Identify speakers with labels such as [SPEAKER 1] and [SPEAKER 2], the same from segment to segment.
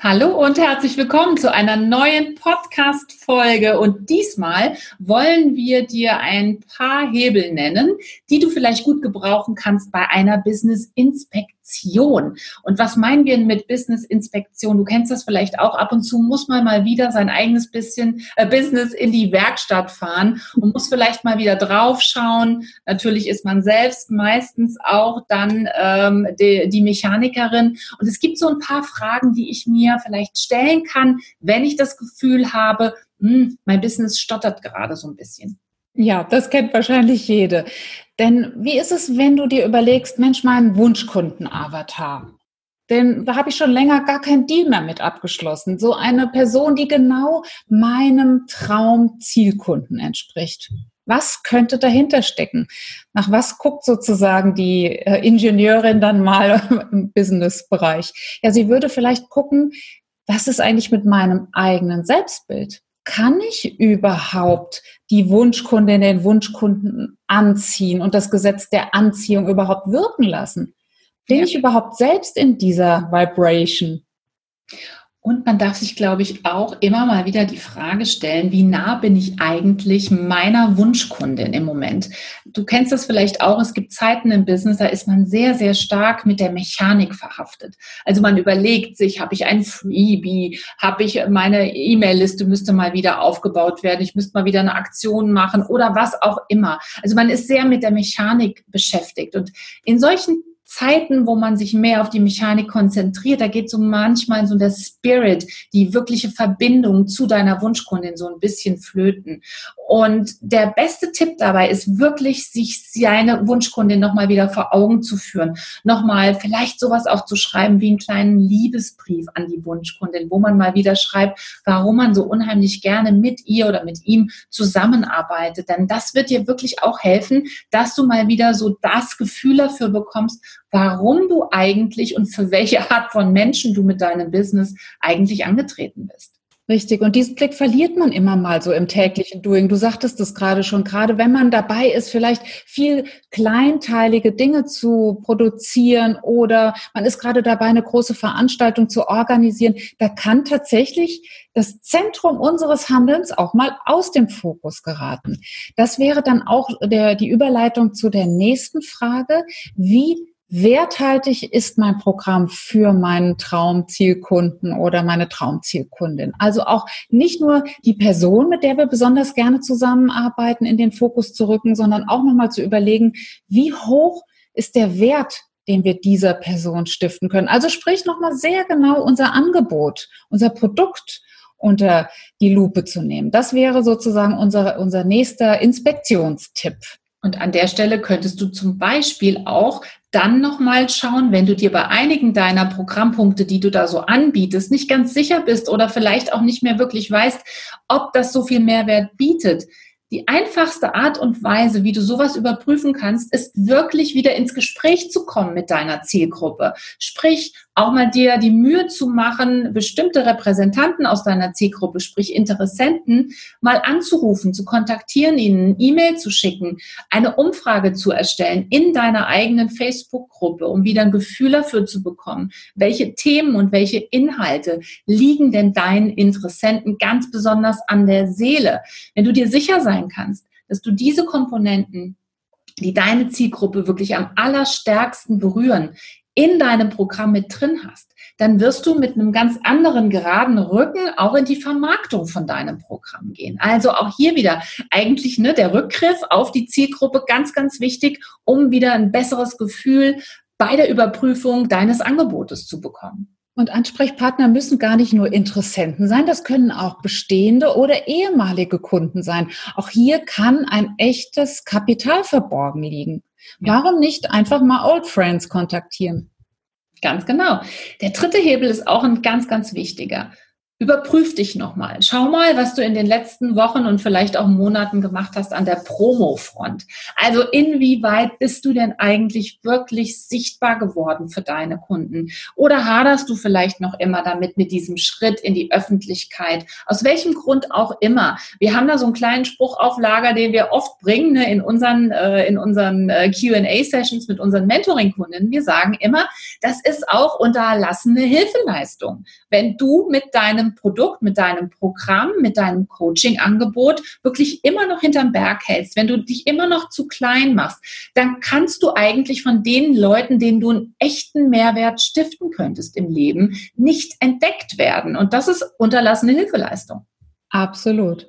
[SPEAKER 1] Hallo und herzlich willkommen zu einer neuen Podcast-Folge. Und diesmal wollen wir dir ein paar Hebel nennen, die du vielleicht gut gebrauchen kannst bei einer Business-Inspektion. Und was meinen wir mit Business-Inspektion? Du kennst das vielleicht auch. Ab und zu muss man mal wieder sein eigenes bisschen äh, Business in die Werkstatt fahren und muss vielleicht mal wieder draufschauen. Natürlich ist man selbst meistens auch dann ähm, die, die Mechanikerin. Und es gibt so ein paar Fragen, die ich mir mir vielleicht stellen kann, wenn ich das Gefühl habe, hm, mein Business stottert gerade so ein bisschen.
[SPEAKER 2] Ja, das kennt wahrscheinlich jede. Denn wie ist es, wenn du dir überlegst, Mensch, mein Wunschkunden-Avatar? Denn da habe ich schon länger gar kein Deal mehr mit abgeschlossen. So eine Person, die genau meinem Traum-Zielkunden entspricht. Was könnte dahinter stecken? Nach was guckt sozusagen die äh, Ingenieurin dann mal im Businessbereich? Ja, sie würde vielleicht gucken, was ist eigentlich mit meinem eigenen Selbstbild? Kann ich überhaupt die Wunschkundin, den Wunschkunden anziehen und das Gesetz der Anziehung überhaupt wirken lassen? Bin ja. ich überhaupt selbst in dieser Vibration?
[SPEAKER 1] Und man darf sich, glaube ich, auch immer mal wieder die Frage stellen, wie nah bin ich eigentlich meiner Wunschkundin im Moment? Du kennst das vielleicht auch, es gibt Zeiten im Business, da ist man sehr, sehr stark mit der Mechanik verhaftet. Also man überlegt sich, habe ich ein Freebie, habe ich meine E-Mail-Liste müsste mal wieder aufgebaut werden, ich müsste mal wieder eine Aktion machen oder was auch immer. Also man ist sehr mit der Mechanik beschäftigt. Und in solchen Zeiten, wo man sich mehr auf die Mechanik konzentriert, da geht so manchmal so der Spirit, die wirkliche Verbindung zu deiner Wunschkundin so ein bisschen flöten. Und der beste Tipp dabei ist wirklich, sich seine Wunschkundin nochmal wieder vor Augen zu führen. Nochmal vielleicht sowas auch zu schreiben wie einen kleinen Liebesbrief an die Wunschkundin, wo man mal wieder schreibt, warum man so unheimlich gerne mit ihr oder mit ihm zusammenarbeitet. Denn das wird dir wirklich auch helfen, dass du mal wieder so das Gefühl dafür bekommst, warum du eigentlich und für welche Art von Menschen du mit deinem Business eigentlich angetreten bist.
[SPEAKER 2] Richtig. Und diesen Blick verliert man immer mal so im täglichen Doing. Du sagtest es gerade schon, gerade wenn man dabei ist, vielleicht viel kleinteilige Dinge zu produzieren oder man ist gerade dabei, eine große Veranstaltung zu organisieren, da kann tatsächlich das Zentrum unseres Handelns auch mal aus dem Fokus geraten. Das wäre dann auch der, die Überleitung zu der nächsten Frage. Wie werthaltig ist mein Programm für meinen Traumzielkunden oder meine Traumzielkundin. Also auch nicht nur die Person, mit der wir besonders gerne zusammenarbeiten, in den Fokus zu rücken, sondern auch nochmal zu überlegen, wie hoch ist der Wert, den wir dieser Person stiften können. Also sprich nochmal sehr genau unser Angebot, unser Produkt unter die Lupe zu nehmen. Das wäre sozusagen unser, unser nächster Inspektionstipp.
[SPEAKER 1] Und an der Stelle könntest du zum Beispiel auch dann nochmal schauen, wenn du dir bei einigen deiner Programmpunkte, die du da so anbietest, nicht ganz sicher bist oder vielleicht auch nicht mehr wirklich weißt, ob das so viel Mehrwert bietet. Die einfachste Art und Weise, wie du sowas überprüfen kannst, ist wirklich wieder ins Gespräch zu kommen mit deiner Zielgruppe. Sprich, auch mal dir die Mühe zu machen, bestimmte Repräsentanten aus deiner Zielgruppe, sprich Interessenten, mal anzurufen, zu kontaktieren, ihnen E-Mail zu schicken, eine Umfrage zu erstellen in deiner eigenen Facebook-Gruppe, um wieder ein Gefühl dafür zu bekommen, welche Themen und welche Inhalte liegen denn deinen Interessenten ganz besonders an der Seele. Wenn du dir sicher sein kannst, dass du diese Komponenten die deine Zielgruppe wirklich am allerstärksten berühren, in deinem Programm mit drin hast, dann wirst du mit einem ganz anderen geraden Rücken auch in die Vermarktung von deinem Programm gehen. Also auch hier wieder eigentlich ne, der Rückgriff auf die Zielgruppe ganz, ganz wichtig, um wieder ein besseres Gefühl bei der Überprüfung deines Angebotes zu bekommen.
[SPEAKER 2] Und Ansprechpartner müssen gar nicht nur Interessenten sein, das können auch bestehende oder ehemalige Kunden sein. Auch hier kann ein echtes Kapital verborgen liegen. Warum nicht einfach mal Old Friends kontaktieren?
[SPEAKER 1] Ganz genau. Der dritte Hebel ist auch ein ganz, ganz wichtiger. Überprüf dich nochmal. Schau mal, was du in den letzten Wochen und vielleicht auch Monaten gemacht hast an der Promo-Front. Also inwieweit bist du denn eigentlich wirklich sichtbar geworden für deine Kunden? Oder haderst du vielleicht noch immer damit mit diesem Schritt in die Öffentlichkeit? Aus welchem Grund auch immer. Wir haben da so einen kleinen Spruch auf Lager, den wir oft bringen ne, in unseren, äh, unseren äh, Q&A-Sessions mit unseren Mentoring-Kunden. Wir sagen immer, das ist auch unterlassene Hilfeleistung. Wenn du mit deinem deinem Produkt, mit deinem Programm, mit deinem Coaching-Angebot wirklich immer noch hinterm Berg hältst, wenn du dich immer noch zu klein machst, dann kannst du eigentlich von den Leuten, denen du einen echten Mehrwert stiften könntest im Leben, nicht entdeckt werden. Und das ist unterlassene Hilfeleistung.
[SPEAKER 2] Absolut.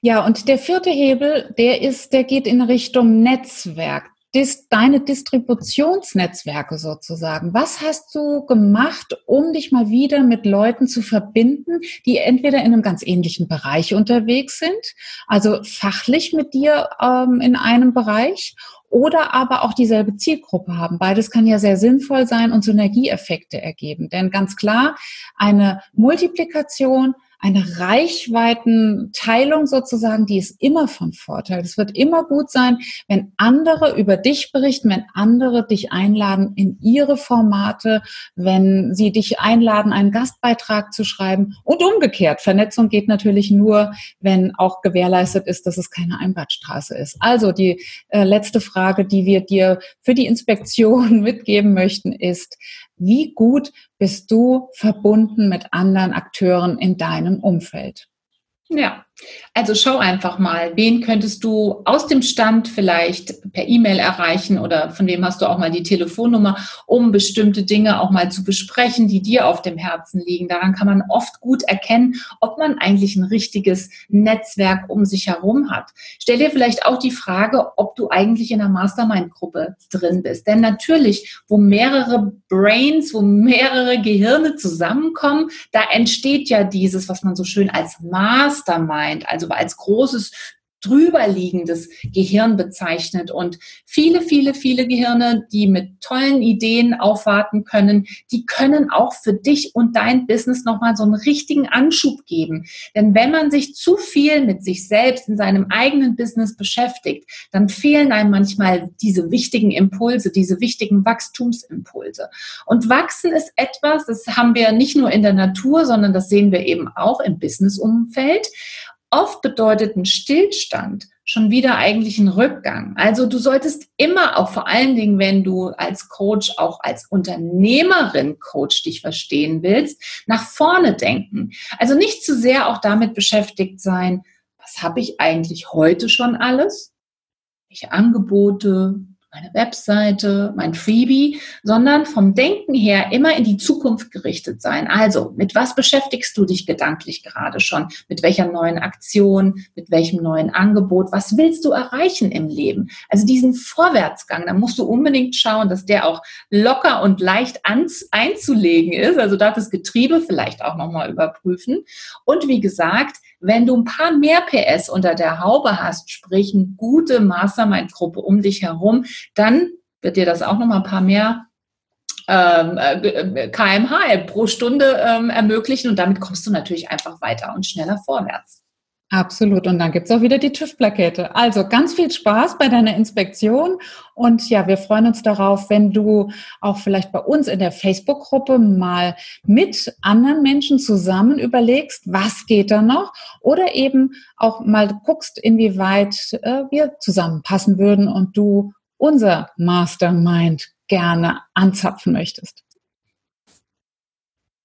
[SPEAKER 2] Ja, und der vierte Hebel, der ist, der geht in Richtung Netzwerk dis, deine Distributionsnetzwerke sozusagen. Was hast du gemacht, um dich mal wieder mit Leuten zu verbinden, die entweder in einem ganz ähnlichen Bereich unterwegs sind, also fachlich mit dir ähm, in einem Bereich oder aber auch dieselbe Zielgruppe haben. Beides kann ja sehr sinnvoll sein und Synergieeffekte ergeben. Denn ganz klar, eine Multiplikation eine Reichweitenteilung sozusagen, die ist immer von Vorteil. Es wird immer gut sein, wenn andere über dich berichten, wenn andere dich einladen in ihre Formate, wenn sie dich einladen, einen Gastbeitrag zu schreiben und umgekehrt. Vernetzung geht natürlich nur, wenn auch gewährleistet ist, dass es keine Einbahnstraße ist. Also die äh, letzte Frage, die wir dir für die Inspektion mitgeben möchten, ist, wie gut bist du verbunden mit anderen Akteuren in deinem Umfeld?
[SPEAKER 1] Ja, also schau einfach mal, wen könntest du aus dem Stand vielleicht per E-Mail erreichen oder von wem hast du auch mal die Telefonnummer, um bestimmte Dinge auch mal zu besprechen, die dir auf dem Herzen liegen. Daran kann man oft gut erkennen, ob man eigentlich ein richtiges Netzwerk um sich herum hat. Stell dir vielleicht auch die Frage, ob du eigentlich in einer Mastermind-Gruppe drin bist. Denn natürlich, wo mehrere Brains, wo mehrere Gehirne zusammenkommen, da entsteht ja dieses, was man so schön als Mastermind meint, also als großes drüberliegendes Gehirn bezeichnet. Und viele, viele, viele Gehirne, die mit tollen Ideen aufwarten können, die können auch für dich und dein Business nochmal so einen richtigen Anschub geben. Denn wenn man sich zu viel mit sich selbst in seinem eigenen Business beschäftigt, dann fehlen einem manchmal diese wichtigen Impulse, diese wichtigen Wachstumsimpulse. Und wachsen ist etwas, das haben wir nicht nur in der Natur, sondern das sehen wir eben auch im Businessumfeld. Oft bedeutet ein Stillstand schon wieder eigentlich ein Rückgang. Also du solltest immer auch vor allen Dingen, wenn du als Coach, auch als Unternehmerin Coach dich verstehen willst, nach vorne denken. Also nicht zu sehr auch damit beschäftigt sein, was habe ich eigentlich heute schon alles? Welche Angebote, meine Webseite, mein Freebie, sondern vom Denken her immer in die Zukunft gerichtet sein. Also, mit was beschäftigst du dich gedanklich gerade schon? Mit welcher neuen Aktion? Mit welchem neuen Angebot? Was willst du erreichen im Leben? Also diesen Vorwärtsgang, da musst du unbedingt schauen, dass der auch locker und leicht einzulegen ist. Also darf das Getriebe vielleicht auch nochmal überprüfen. Und wie gesagt, wenn du ein paar mehr PS unter der Haube hast, sprich eine gute Mastermind-Gruppe um dich herum, dann wird dir das auch noch mal ein paar mehr ähm, äh, kmh pro Stunde ähm, ermöglichen und damit kommst du natürlich einfach weiter und schneller vorwärts.
[SPEAKER 2] Absolut. Und dann gibt's auch wieder die TÜV-Plakette. Also ganz viel Spaß bei deiner Inspektion. Und ja, wir freuen uns darauf, wenn du auch vielleicht bei uns in der Facebook-Gruppe mal mit anderen Menschen zusammen überlegst, was geht da noch? Oder eben auch mal guckst, inwieweit äh, wir zusammenpassen würden und du unser Mastermind gerne anzapfen möchtest.